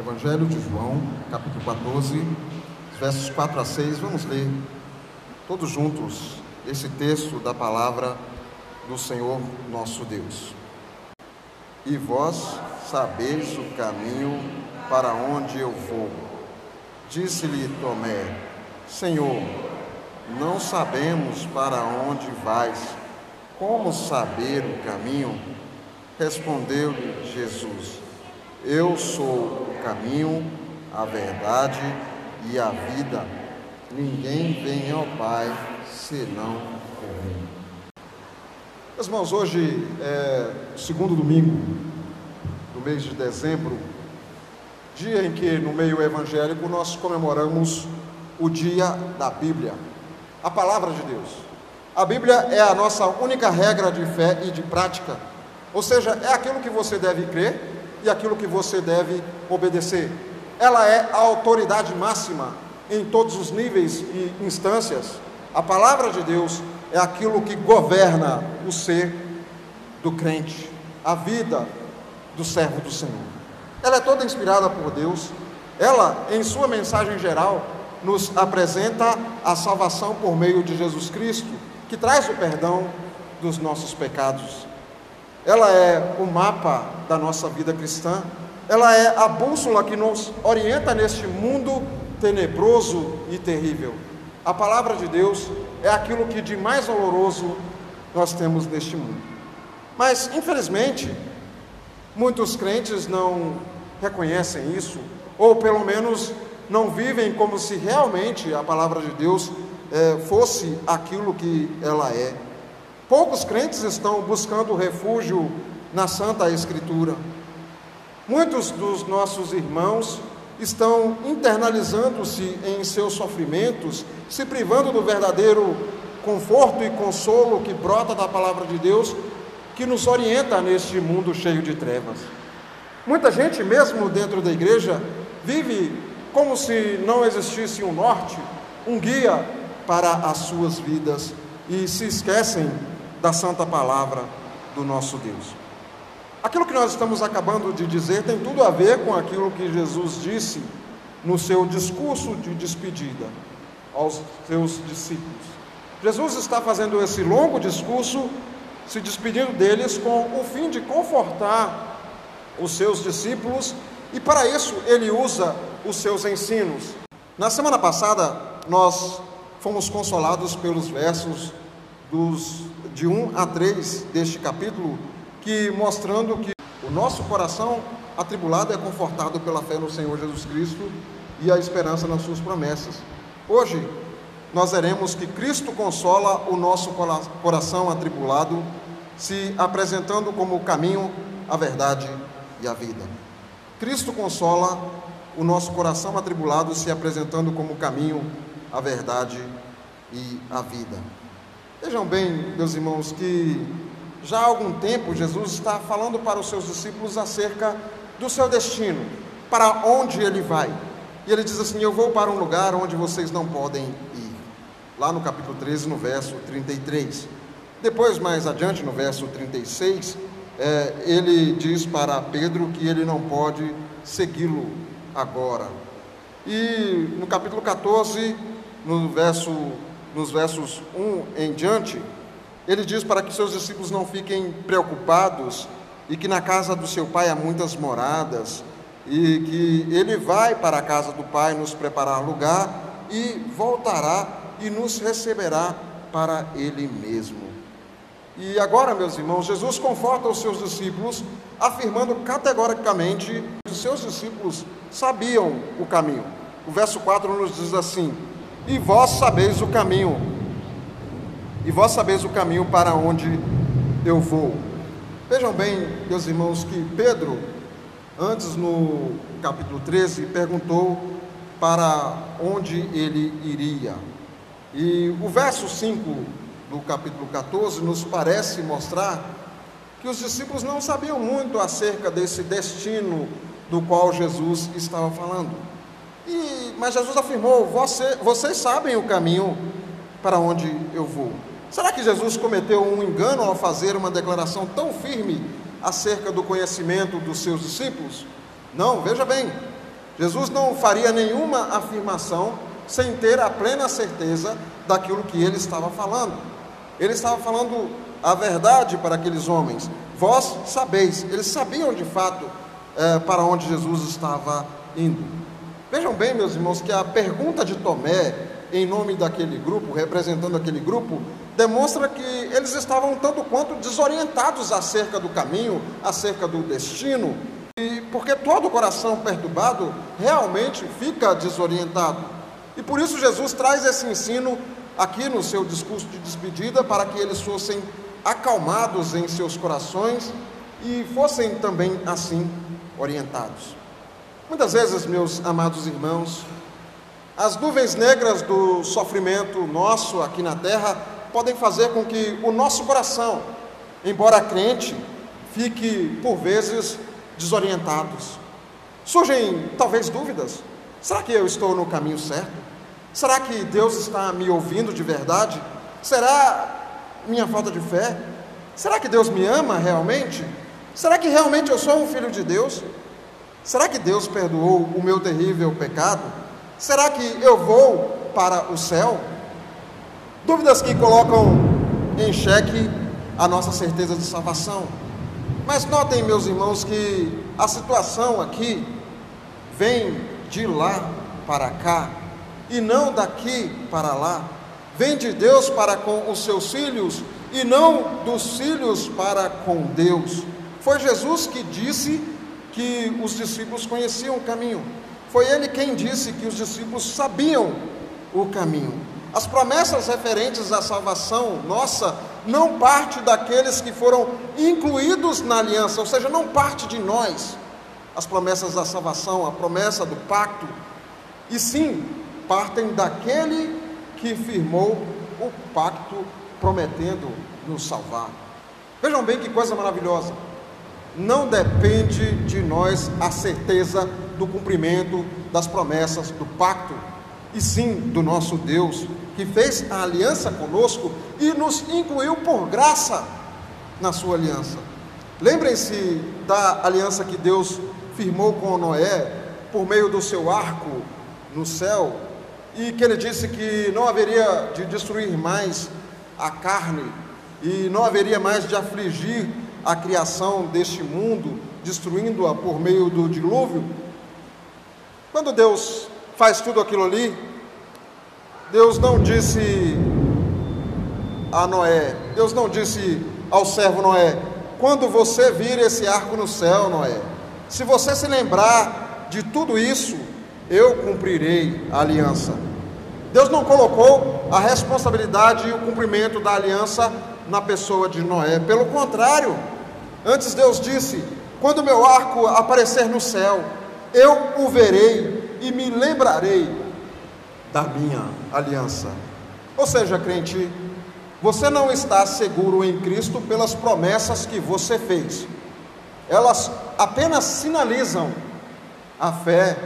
Evangelho de João, capítulo 14, versos 4 a 6. Vamos ler todos juntos esse texto da palavra do Senhor nosso Deus. E vós sabeis o caminho para onde eu vou. Disse-lhe Tomé: Senhor, não sabemos para onde vais. Como saber o caminho? Respondeu-lhe Jesus: Eu sou caminho, a verdade e a vida. Ninguém vem ao Pai senão por mim. Meus irmãos, hoje é segundo domingo do mês de dezembro, dia em que no meio evangélico nós comemoramos o dia da Bíblia, a palavra de Deus. A Bíblia é a nossa única regra de fé e de prática, ou seja, é aquilo que você deve crer e aquilo que você deve obedecer. Ela é a autoridade máxima em todos os níveis e instâncias. A palavra de Deus é aquilo que governa o ser do crente, a vida do servo do Senhor. Ela é toda inspirada por Deus. Ela, em sua mensagem geral, nos apresenta a salvação por meio de Jesus Cristo, que traz o perdão dos nossos pecados. Ela é o mapa da nossa vida cristã. Ela é a bússola que nos orienta neste mundo tenebroso e terrível. A palavra de Deus é aquilo que de mais doloroso nós temos neste mundo. Mas, infelizmente, muitos crentes não reconhecem isso, ou pelo menos não vivem como se realmente a palavra de Deus é, fosse aquilo que ela é. Poucos crentes estão buscando refúgio na Santa Escritura. Muitos dos nossos irmãos estão internalizando-se em seus sofrimentos, se privando do verdadeiro conforto e consolo que brota da palavra de Deus, que nos orienta neste mundo cheio de trevas. Muita gente, mesmo dentro da igreja, vive como se não existisse um norte, um guia para as suas vidas e se esquecem da santa palavra do nosso Deus. Aquilo que nós estamos acabando de dizer tem tudo a ver com aquilo que Jesus disse no seu discurso de despedida aos seus discípulos. Jesus está fazendo esse longo discurso, se despedindo deles com o fim de confortar os seus discípulos e para isso ele usa os seus ensinos. Na semana passada nós fomos consolados pelos versos dos de 1 a 3 deste capítulo que mostrando que o nosso coração atribulado é confortado pela fé no Senhor Jesus Cristo e a esperança nas suas promessas. Hoje nós veremos que Cristo consola o nosso coração atribulado, se apresentando como o caminho, a verdade e a vida. Cristo consola o nosso coração atribulado, se apresentando como o caminho, a verdade e a vida. Vejam bem, meus irmãos, que já há algum tempo Jesus está falando para os seus discípulos acerca do seu destino, para onde ele vai. E ele diz assim: Eu vou para um lugar onde vocês não podem ir. Lá no capítulo 13, no verso 33. Depois, mais adiante, no verso 36, é, ele diz para Pedro que ele não pode segui-lo agora. E no capítulo 14, no verso, nos versos 1 em diante, ele diz para que seus discípulos não fiquem preocupados e que na casa do seu pai há muitas moradas e que ele vai para a casa do pai nos preparar lugar e voltará e nos receberá para ele mesmo. E agora, meus irmãos, Jesus conforta os seus discípulos, afirmando categoricamente que os seus discípulos sabiam o caminho. O verso 4 nos diz assim: E vós sabeis o caminho e vós sabeis o caminho para onde eu vou. Vejam bem, meus irmãos, que Pedro, antes no capítulo 13, perguntou para onde ele iria. E o verso 5 do capítulo 14 nos parece mostrar que os discípulos não sabiam muito acerca desse destino do qual Jesus estava falando. E, mas Jesus afirmou: Você, vocês sabem o caminho para onde eu vou. Será que Jesus cometeu um engano ao fazer uma declaração tão firme acerca do conhecimento dos seus discípulos? Não, veja bem, Jesus não faria nenhuma afirmação sem ter a plena certeza daquilo que ele estava falando. Ele estava falando a verdade para aqueles homens. Vós sabeis, eles sabiam de fato é, para onde Jesus estava indo. Vejam bem, meus irmãos, que a pergunta de Tomé, em nome daquele grupo, representando aquele grupo, demonstra que eles estavam tanto quanto desorientados acerca do caminho, acerca do destino, e porque todo coração perturbado realmente fica desorientado. E por isso Jesus traz esse ensino aqui no seu discurso de despedida para que eles fossem acalmados em seus corações e fossem também assim orientados. Muitas vezes, meus amados irmãos, as nuvens negras do sofrimento nosso aqui na terra podem fazer com que o nosso coração, embora crente, fique por vezes desorientados. Surgem talvez dúvidas: será que eu estou no caminho certo? Será que Deus está me ouvindo de verdade? Será minha falta de fé? Será que Deus me ama realmente? Será que realmente eu sou um filho de Deus? Será que Deus perdoou o meu terrível pecado? Será que eu vou para o céu? Dúvidas que colocam em xeque a nossa certeza de salvação. Mas notem, meus irmãos, que a situação aqui vem de lá para cá e não daqui para lá. Vem de Deus para com os seus filhos e não dos filhos para com Deus. Foi Jesus que disse que os discípulos conheciam o caminho. Foi ele quem disse que os discípulos sabiam o caminho. As promessas referentes à salvação nossa não parte daqueles que foram incluídos na aliança, ou seja, não parte de nós. As promessas da salvação, a promessa do pacto, e sim partem daquele que firmou o pacto prometendo nos salvar. Vejam bem que coisa maravilhosa. Não depende de nós a certeza do cumprimento das promessas do pacto, e sim do nosso Deus, que fez a aliança conosco e nos incluiu por graça na sua aliança. Lembrem-se da aliança que Deus firmou com Noé por meio do seu arco no céu, e que ele disse que não haveria de destruir mais a carne e não haveria mais de afligir a criação deste mundo, destruindo-a por meio do dilúvio. Quando Deus faz tudo aquilo ali, Deus não disse a Noé, Deus não disse ao servo Noé: quando você vir esse arco no céu, Noé, se você se lembrar de tudo isso, eu cumprirei a aliança. Deus não colocou a responsabilidade e o cumprimento da aliança na pessoa de Noé, pelo contrário, antes Deus disse: quando meu arco aparecer no céu, eu o verei e me lembrarei da minha aliança. Ou seja, crente, você não está seguro em Cristo pelas promessas que você fez, elas apenas sinalizam a fé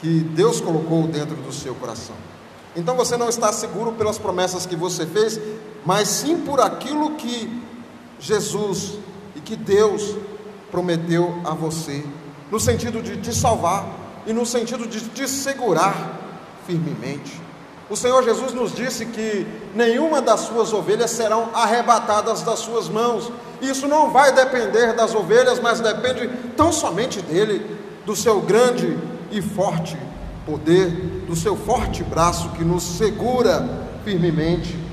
que Deus colocou dentro do seu coração. Então você não está seguro pelas promessas que você fez, mas sim por aquilo que Jesus e que Deus prometeu a você, no sentido de te salvar e no sentido de te segurar firmemente. O Senhor Jesus nos disse que nenhuma das suas ovelhas serão arrebatadas das suas mãos. Isso não vai depender das ovelhas, mas depende tão somente dele, do seu grande e forte poder, do seu forte braço que nos segura firmemente.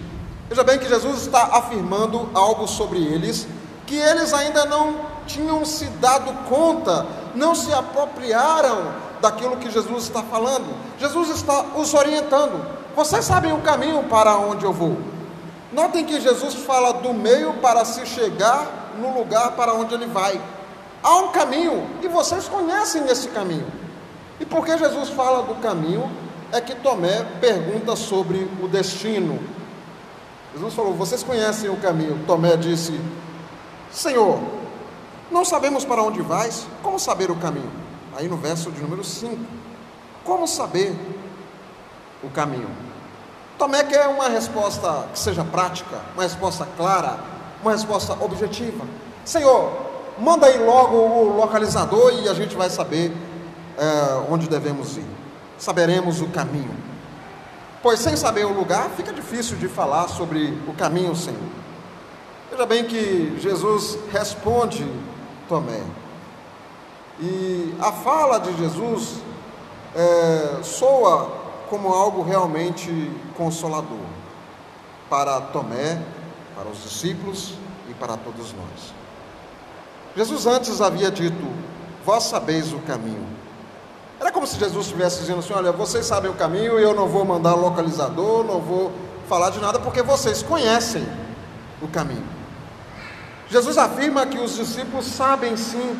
Veja bem que Jesus está afirmando algo sobre eles que eles ainda não tinham se dado conta, não se apropriaram daquilo que Jesus está falando. Jesus está os orientando. Vocês sabem o caminho para onde eu vou. Notem que Jesus fala do meio para se chegar no lugar para onde ele vai. Há um caminho e vocês conhecem esse caminho. E porque Jesus fala do caminho, é que Tomé pergunta sobre o destino. Jesus falou: Vocês conhecem o caminho. Tomé disse: Senhor, não sabemos para onde vais, como saber o caminho? Aí no verso de número 5: Como saber o caminho? Tomé quer uma resposta que seja prática, uma resposta clara, uma resposta objetiva. Senhor, manda aí logo o localizador e a gente vai saber é, onde devemos ir, saberemos o caminho. Pois sem saber o lugar, fica difícil de falar sobre o caminho, Senhor. Veja bem que Jesus responde Tomé. E a fala de Jesus é, soa como algo realmente consolador para Tomé, para os discípulos e para todos nós. Jesus antes havia dito: Vós sabeis o caminho. Era como se Jesus estivesse dizendo assim: Olha, vocês sabem o caminho e eu não vou mandar localizador, não vou falar de nada, porque vocês conhecem o caminho. Jesus afirma que os discípulos sabem sim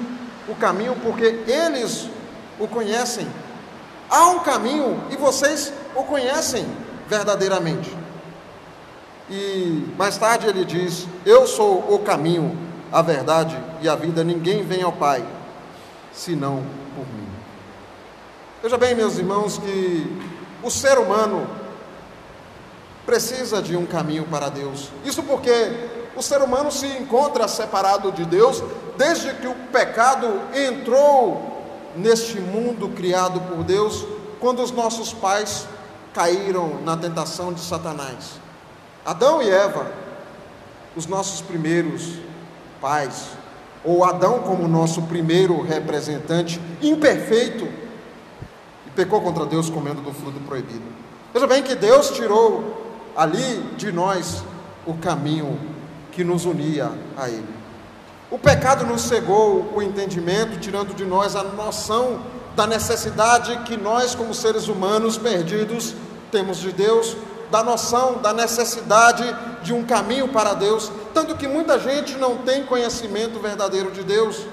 o caminho, porque eles o conhecem. Há um caminho e vocês o conhecem verdadeiramente. E mais tarde ele diz: Eu sou o caminho, a verdade e a vida, ninguém vem ao Pai senão. Veja bem, meus irmãos, que o ser humano precisa de um caminho para Deus. Isso porque o ser humano se encontra separado de Deus desde que o pecado entrou neste mundo criado por Deus, quando os nossos pais caíram na tentação de Satanás. Adão e Eva, os nossos primeiros pais, ou Adão como nosso primeiro representante imperfeito, pecou contra Deus comendo do fruto proibido. Veja bem que Deus tirou ali de nós o caminho que nos unia a Ele. O pecado nos cegou o entendimento, tirando de nós a noção da necessidade que nós, como seres humanos perdidos, temos de Deus, da noção da necessidade de um caminho para Deus, tanto que muita gente não tem conhecimento verdadeiro de Deus.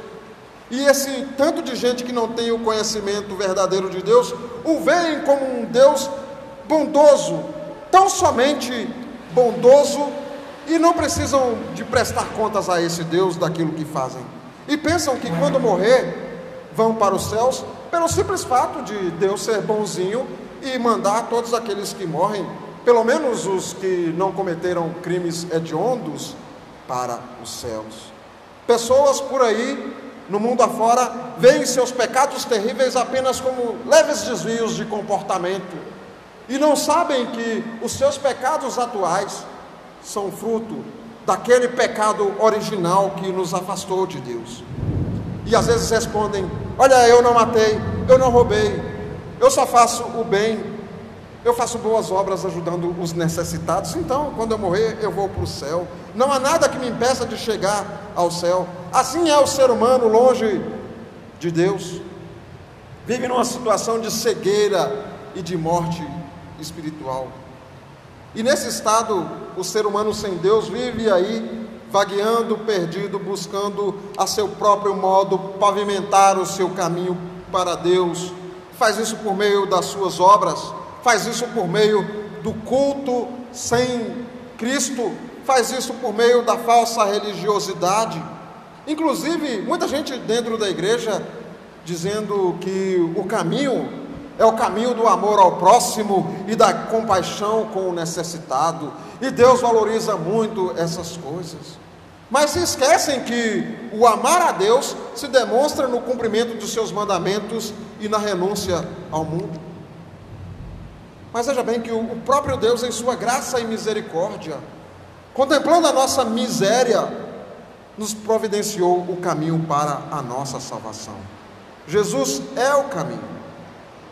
E esse tanto de gente que não tem o conhecimento verdadeiro de Deus, o veem como um Deus bondoso, tão somente bondoso e não precisam de prestar contas a esse Deus daquilo que fazem. E pensam que quando morrer, vão para os céus, pelo simples fato de Deus ser bonzinho e mandar todos aqueles que morrem, pelo menos os que não cometeram crimes hediondos, para os céus. Pessoas por aí, no mundo afora, veem seus pecados terríveis apenas como leves desvios de comportamento e não sabem que os seus pecados atuais são fruto daquele pecado original que nos afastou de Deus. E às vezes respondem: Olha, eu não matei, eu não roubei, eu só faço o bem, eu faço boas obras ajudando os necessitados, então quando eu morrer eu vou para o céu. Não há nada que me impeça de chegar ao céu. Assim é o ser humano longe de Deus, vive numa situação de cegueira e de morte espiritual. E nesse estado, o ser humano sem Deus vive aí, vagueando, perdido, buscando a seu próprio modo pavimentar o seu caminho para Deus. Faz isso por meio das suas obras, faz isso por meio do culto sem Cristo, faz isso por meio da falsa religiosidade. Inclusive, muita gente dentro da igreja dizendo que o caminho é o caminho do amor ao próximo e da compaixão com o necessitado. E Deus valoriza muito essas coisas. Mas se esquecem que o amar a Deus se demonstra no cumprimento dos seus mandamentos e na renúncia ao mundo. Mas veja bem que o próprio Deus, em sua graça e misericórdia, contemplando a nossa miséria, nos providenciou o caminho para a nossa salvação. Jesus é o caminho.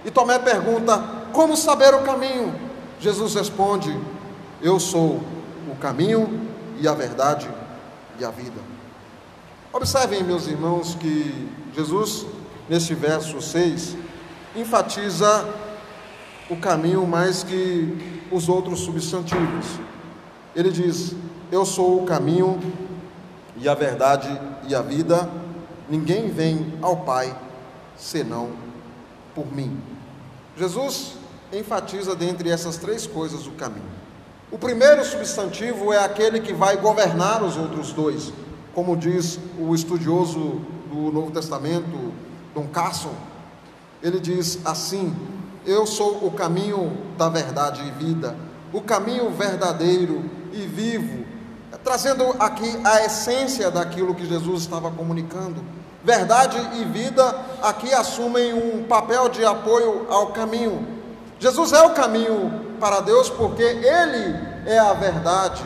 E Tomé pergunta: Como saber o caminho? Jesus responde: Eu sou o caminho e a verdade e a vida. Observem, meus irmãos, que Jesus, neste verso 6, enfatiza o caminho mais que os outros substantivos. Ele diz: Eu sou o caminho e a verdade e a vida, ninguém vem ao Pai senão por mim. Jesus enfatiza dentre essas três coisas o caminho. O primeiro substantivo é aquele que vai governar os outros dois, como diz o estudioso do Novo Testamento, Dom Carson. Ele diz assim: Eu sou o caminho da verdade e vida, o caminho verdadeiro e vivo, trazendo aqui a essência daquilo que Jesus estava comunicando. Verdade e vida aqui assumem um papel de apoio ao caminho. Jesus é o caminho para Deus porque Ele é a verdade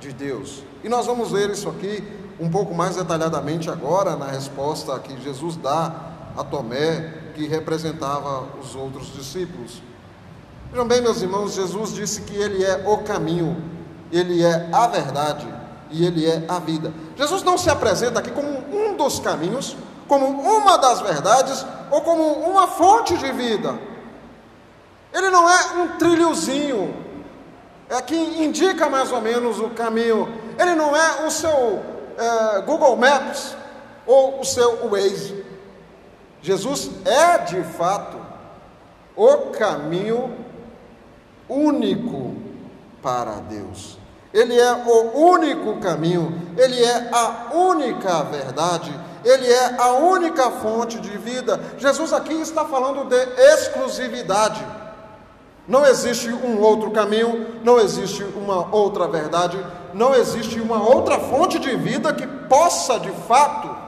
de Deus. E nós vamos ver isso aqui um pouco mais detalhadamente agora na resposta que Jesus dá a Tomé, que representava os outros discípulos. Vejam bem, meus irmãos, Jesus disse que Ele é o caminho, Ele é a verdade e Ele é a vida. Jesus não se apresenta aqui como um dos caminhos, como uma das verdades ou como uma fonte de vida. Ele não é um trilhozinho, é que indica mais ou menos o caminho. Ele não é o seu é, Google Maps ou o seu Waze. Jesus é de fato o caminho único para Deus. Ele é o único caminho, ele é a única verdade, ele é a única fonte de vida. Jesus aqui está falando de exclusividade. Não existe um outro caminho, não existe uma outra verdade, não existe uma outra fonte de vida que possa de fato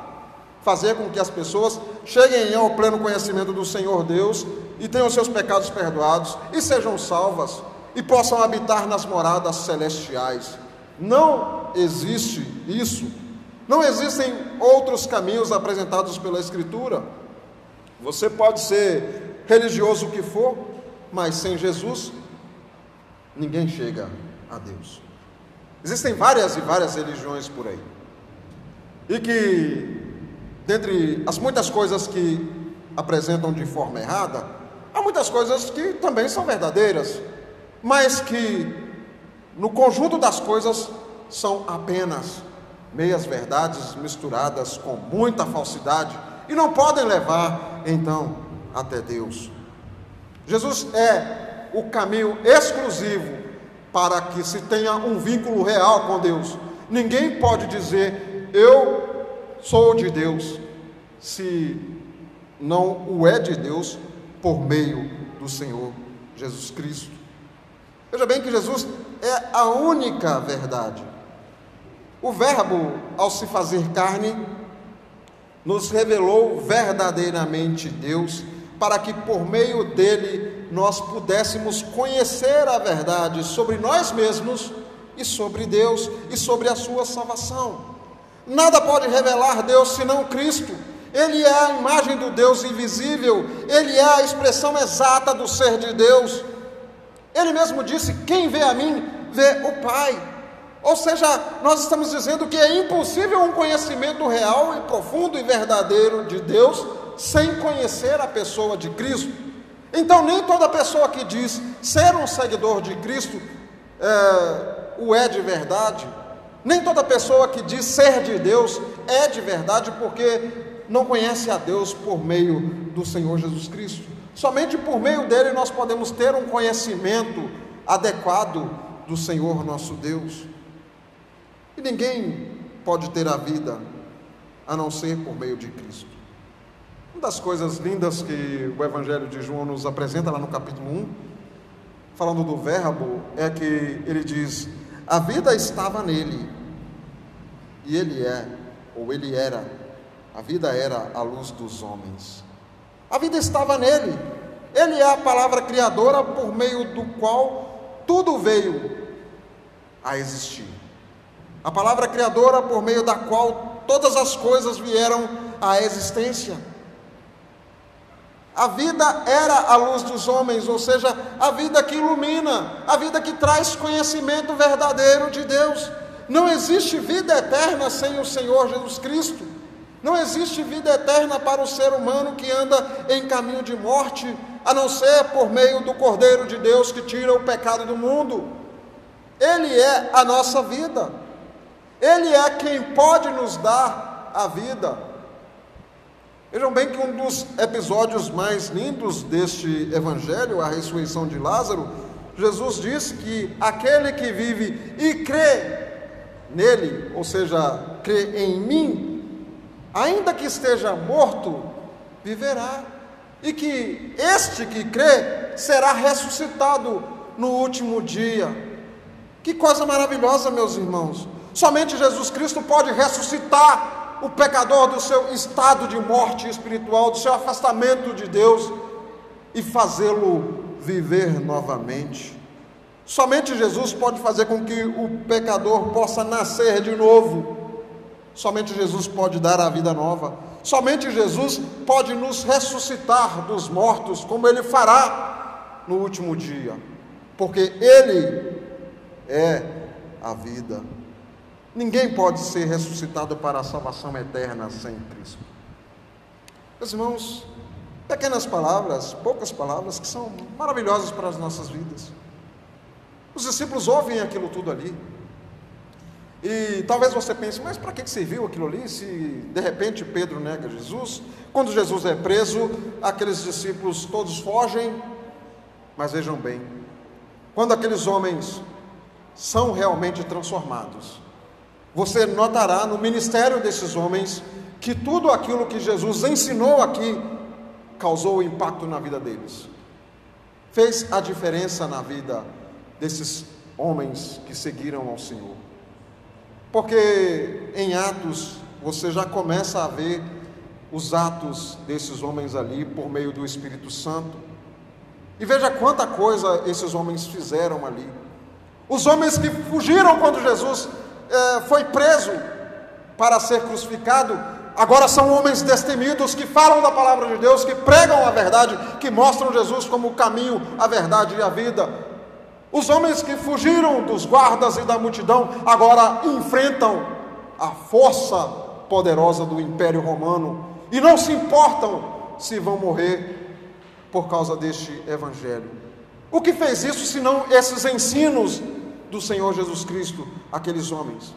fazer com que as pessoas cheguem ao pleno conhecimento do Senhor Deus e tenham seus pecados perdoados e sejam salvas e possam habitar nas moradas celestiais. Não existe isso. Não existem outros caminhos apresentados pela Escritura. Você pode ser religioso o que for, mas sem Jesus, ninguém chega a Deus. Existem várias e várias religiões por aí. E que, dentre as muitas coisas que apresentam de forma errada, há muitas coisas que também são verdadeiras mas que no conjunto das coisas são apenas meias verdades misturadas com muita falsidade e não podem levar então até Deus. Jesus é o caminho exclusivo para que se tenha um vínculo real com Deus. Ninguém pode dizer eu sou de Deus se não o é de Deus por meio do Senhor Jesus Cristo. Veja bem que Jesus é a única verdade. O Verbo, ao se fazer carne, nos revelou verdadeiramente Deus, para que por meio dele nós pudéssemos conhecer a verdade sobre nós mesmos e sobre Deus e sobre a sua salvação. Nada pode revelar Deus senão Cristo. Ele é a imagem do Deus invisível, ele é a expressão exata do ser de Deus. Ele mesmo disse: Quem vê a mim, vê o Pai. Ou seja, nós estamos dizendo que é impossível um conhecimento real e profundo e verdadeiro de Deus sem conhecer a pessoa de Cristo. Então, nem toda pessoa que diz ser um seguidor de Cristo é, o é de verdade. Nem toda pessoa que diz ser de Deus é de verdade, porque não conhece a Deus por meio do Senhor Jesus Cristo. Somente por meio dele nós podemos ter um conhecimento adequado do Senhor nosso Deus. E ninguém pode ter a vida a não ser por meio de Cristo. Uma das coisas lindas que o Evangelho de João nos apresenta lá no capítulo 1, falando do Verbo, é que ele diz: a vida estava nele, e ele é, ou ele era, a vida era a luz dos homens. A vida estava nele. Ele é a palavra criadora por meio do qual tudo veio a existir. A palavra criadora por meio da qual todas as coisas vieram à existência. A vida era a luz dos homens, ou seja, a vida que ilumina, a vida que traz conhecimento verdadeiro de Deus. Não existe vida eterna sem o Senhor Jesus Cristo. Não existe vida eterna para o ser humano que anda em caminho de morte, a não ser por meio do Cordeiro de Deus que tira o pecado do mundo. Ele é a nossa vida. Ele é quem pode nos dar a vida. Vejam bem que um dos episódios mais lindos deste evangelho, a ressurreição de Lázaro, Jesus disse que aquele que vive e crê nele, ou seja, crê em mim, ainda que esteja morto, viverá. E que este que crê será ressuscitado no último dia. Que coisa maravilhosa, meus irmãos. Somente Jesus Cristo pode ressuscitar o pecador do seu estado de morte espiritual, do seu afastamento de Deus e fazê-lo viver novamente. Somente Jesus pode fazer com que o pecador possa nascer de novo. Somente Jesus pode dar a vida nova. Somente Jesus pode nos ressuscitar dos mortos, como ele fará no último dia, porque ele é a vida. Ninguém pode ser ressuscitado para a salvação eterna sem Cristo. Meus irmãos, pequenas palavras, poucas palavras que são maravilhosas para as nossas vidas. Os discípulos ouvem aquilo tudo ali. E talvez você pense, mas para que serviu aquilo ali se de repente Pedro nega Jesus? Quando Jesus é preso, aqueles discípulos todos fogem, mas vejam bem, quando aqueles homens são realmente transformados, você notará no ministério desses homens que tudo aquilo que Jesus ensinou aqui causou impacto na vida deles, fez a diferença na vida desses homens que seguiram ao Senhor. Porque em Atos você já começa a ver os atos desses homens ali por meio do Espírito Santo. E veja quanta coisa esses homens fizeram ali. Os homens que fugiram quando Jesus foi preso para ser crucificado, agora são homens destemidos que falam da palavra de Deus, que pregam a verdade, que mostram Jesus como o caminho, a verdade e a vida. Os homens que fugiram dos guardas e da multidão agora enfrentam a força poderosa do Império Romano e não se importam se vão morrer por causa deste evangelho. O que fez isso senão esses ensinos do Senhor Jesus Cristo àqueles homens?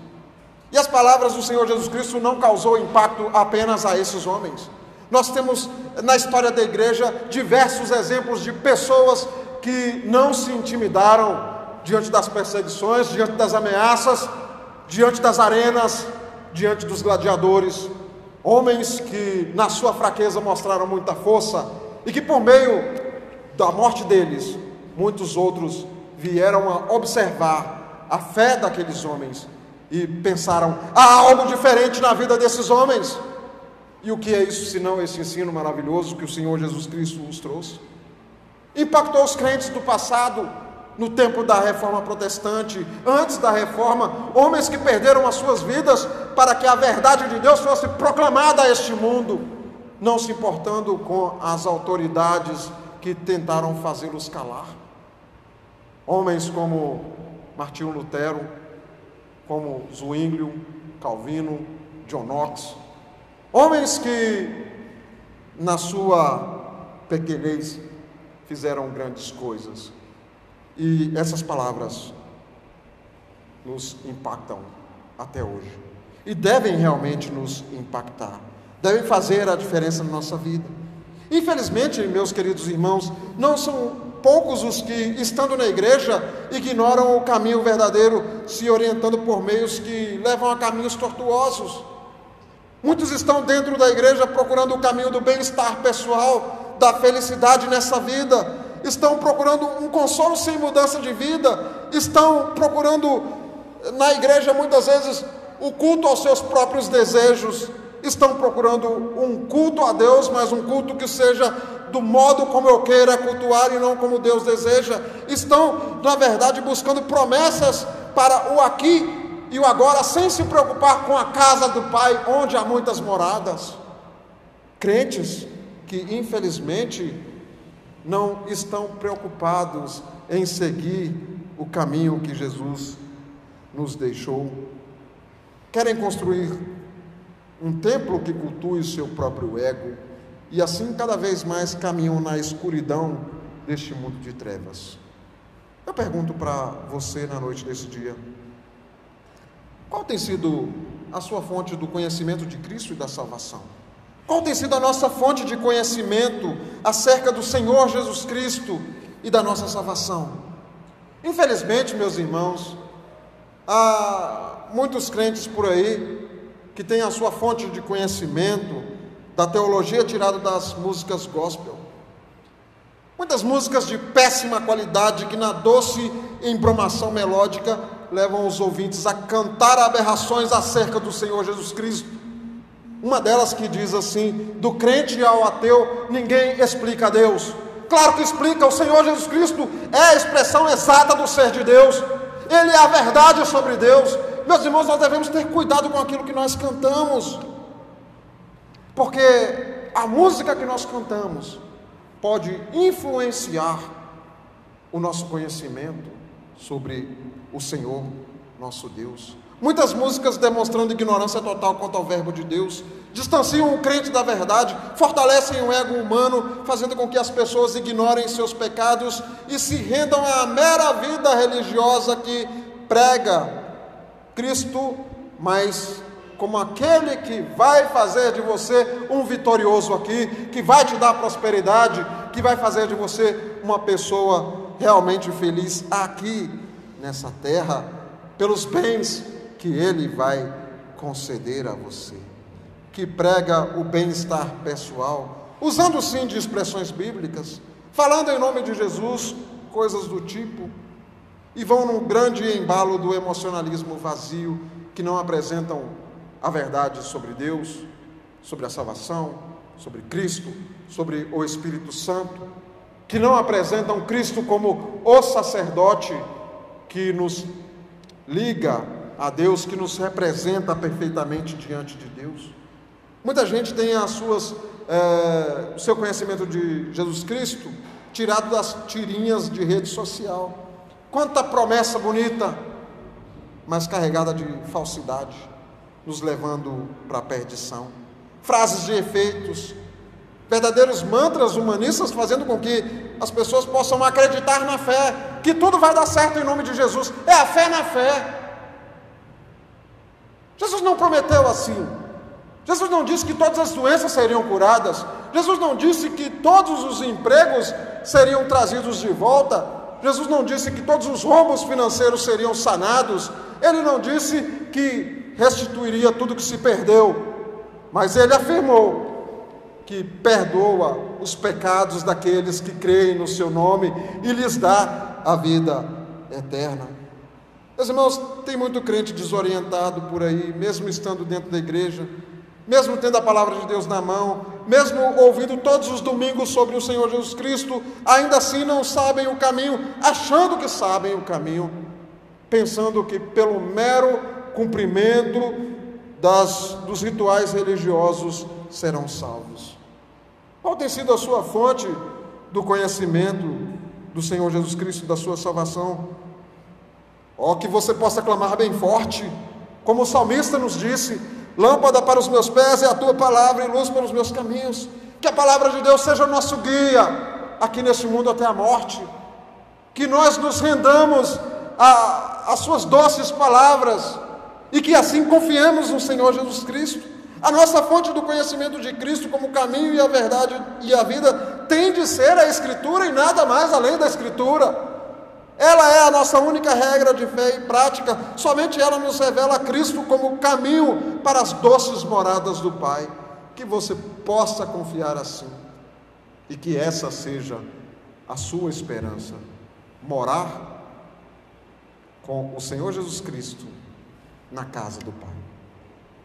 E as palavras do Senhor Jesus Cristo não causou impacto apenas a esses homens. Nós temos na história da igreja diversos exemplos de pessoas que não se intimidaram diante das perseguições, diante das ameaças, diante das arenas, diante dos gladiadores. Homens que na sua fraqueza mostraram muita força e que por meio da morte deles, muitos outros vieram a observar a fé daqueles homens e pensaram: há algo diferente na vida desses homens. E o que é isso senão esse ensino maravilhoso que o Senhor Jesus Cristo nos trouxe? impactou os crentes do passado, no tempo da reforma protestante, antes da reforma, homens que perderam as suas vidas para que a verdade de Deus fosse proclamada a este mundo, não se importando com as autoridades que tentaram fazê-los calar. Homens como Martinho Lutero, como Zwinglio, Calvino, John Knox, homens que na sua pequenez fizeram grandes coisas. E essas palavras nos impactam até hoje. E devem realmente nos impactar. Devem fazer a diferença na nossa vida. Infelizmente, meus queridos irmãos, não são poucos os que, estando na igreja, ignoram o caminho verdadeiro, se orientando por meios que levam a caminhos tortuosos. Muitos estão dentro da igreja procurando o caminho do bem-estar pessoal, da felicidade nessa vida, estão procurando um consolo sem mudança de vida, estão procurando na igreja muitas vezes o culto aos seus próprios desejos, estão procurando um culto a Deus, mas um culto que seja do modo como eu queira cultuar e não como Deus deseja. Estão, na verdade, buscando promessas para o aqui e o agora, sem se preocupar com a casa do Pai, onde há muitas moradas. Crentes que infelizmente não estão preocupados em seguir o caminho que Jesus nos deixou. Querem construir um templo que cultue o seu próprio ego e assim cada vez mais caminham na escuridão deste mundo de trevas. Eu pergunto para você na noite desse dia: qual tem sido a sua fonte do conhecimento de Cristo e da salvação? Qual tem sido a nossa fonte de conhecimento acerca do Senhor Jesus Cristo e da nossa salvação? Infelizmente, meus irmãos, há muitos crentes por aí que têm a sua fonte de conhecimento da teologia tirada das músicas gospel. Muitas músicas de péssima qualidade que na doce embromação melódica levam os ouvintes a cantar aberrações acerca do Senhor Jesus Cristo Uma delas que diz assim: do crente ao ateu, ninguém explica Deus. Claro que explica, o Senhor Jesus Cristo é a expressão exata do ser de Deus, Ele é a verdade sobre Deus. Meus irmãos, nós devemos ter cuidado com aquilo que nós cantamos, porque a música que nós cantamos pode influenciar o nosso conhecimento sobre o Senhor, nosso Deus. Muitas músicas demonstrando ignorância total quanto ao verbo de Deus, distanciam o crente da verdade, fortalecem o ego humano, fazendo com que as pessoas ignorem seus pecados e se rendam à mera vida religiosa que prega Cristo, mas como aquele que vai fazer de você um vitorioso aqui, que vai te dar prosperidade, que vai fazer de você uma pessoa realmente feliz aqui nessa terra, pelos bens que Ele vai conceder a você, que prega o bem-estar pessoal, usando sim de expressões bíblicas, falando em nome de Jesus, coisas do tipo, e vão num grande embalo do emocionalismo vazio, que não apresentam a verdade sobre Deus, sobre a salvação, sobre Cristo, sobre o Espírito Santo, que não apresentam Cristo como o sacerdote que nos liga a Deus, que nos representa perfeitamente diante de Deus. Muita gente tem as suas, é, o seu conhecimento de Jesus Cristo tirado das tirinhas de rede social. Quanta promessa bonita, mas carregada de falsidade, nos levando para a perdição. Frases de efeitos, verdadeiros mantras humanistas, fazendo com que as pessoas possam acreditar na fé, que tudo vai dar certo em nome de Jesus. É a fé na fé. Jesus não prometeu assim. Jesus não disse que todas as doenças seriam curadas. Jesus não disse que todos os empregos seriam trazidos de volta. Jesus não disse que todos os rombos financeiros seriam sanados. Ele não disse que restituiria tudo que se perdeu. Mas ele afirmou que perdoa os pecados daqueles que creem no seu nome e lhes dá a vida eterna. Meus irmãos, tem muito crente desorientado por aí, mesmo estando dentro da igreja, mesmo tendo a palavra de Deus na mão, mesmo ouvindo todos os domingos sobre o Senhor Jesus Cristo, ainda assim não sabem o caminho, achando que sabem o caminho, pensando que pelo mero cumprimento das, dos rituais religiosos serão salvos. Qual tem sido a sua fonte do conhecimento do Senhor Jesus Cristo, da sua salvação? Ó, oh, que você possa clamar bem forte, como o salmista nos disse: lâmpada para os meus pés é a tua palavra e luz para os meus caminhos. Que a palavra de Deus seja nosso guia aqui neste mundo até a morte. Que nós nos rendamos às suas doces palavras e que assim confiemos no Senhor Jesus Cristo. A nossa fonte do conhecimento de Cristo como caminho e a verdade e a vida tem de ser a Escritura e nada mais além da Escritura. Ela é a nossa única regra de fé e prática, somente ela nos revela Cristo como caminho para as doces moradas do Pai. Que você possa confiar assim e que essa seja a sua esperança, morar com o Senhor Jesus Cristo na casa do Pai.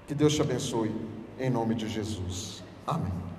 Que Deus te abençoe, em nome de Jesus. Amém.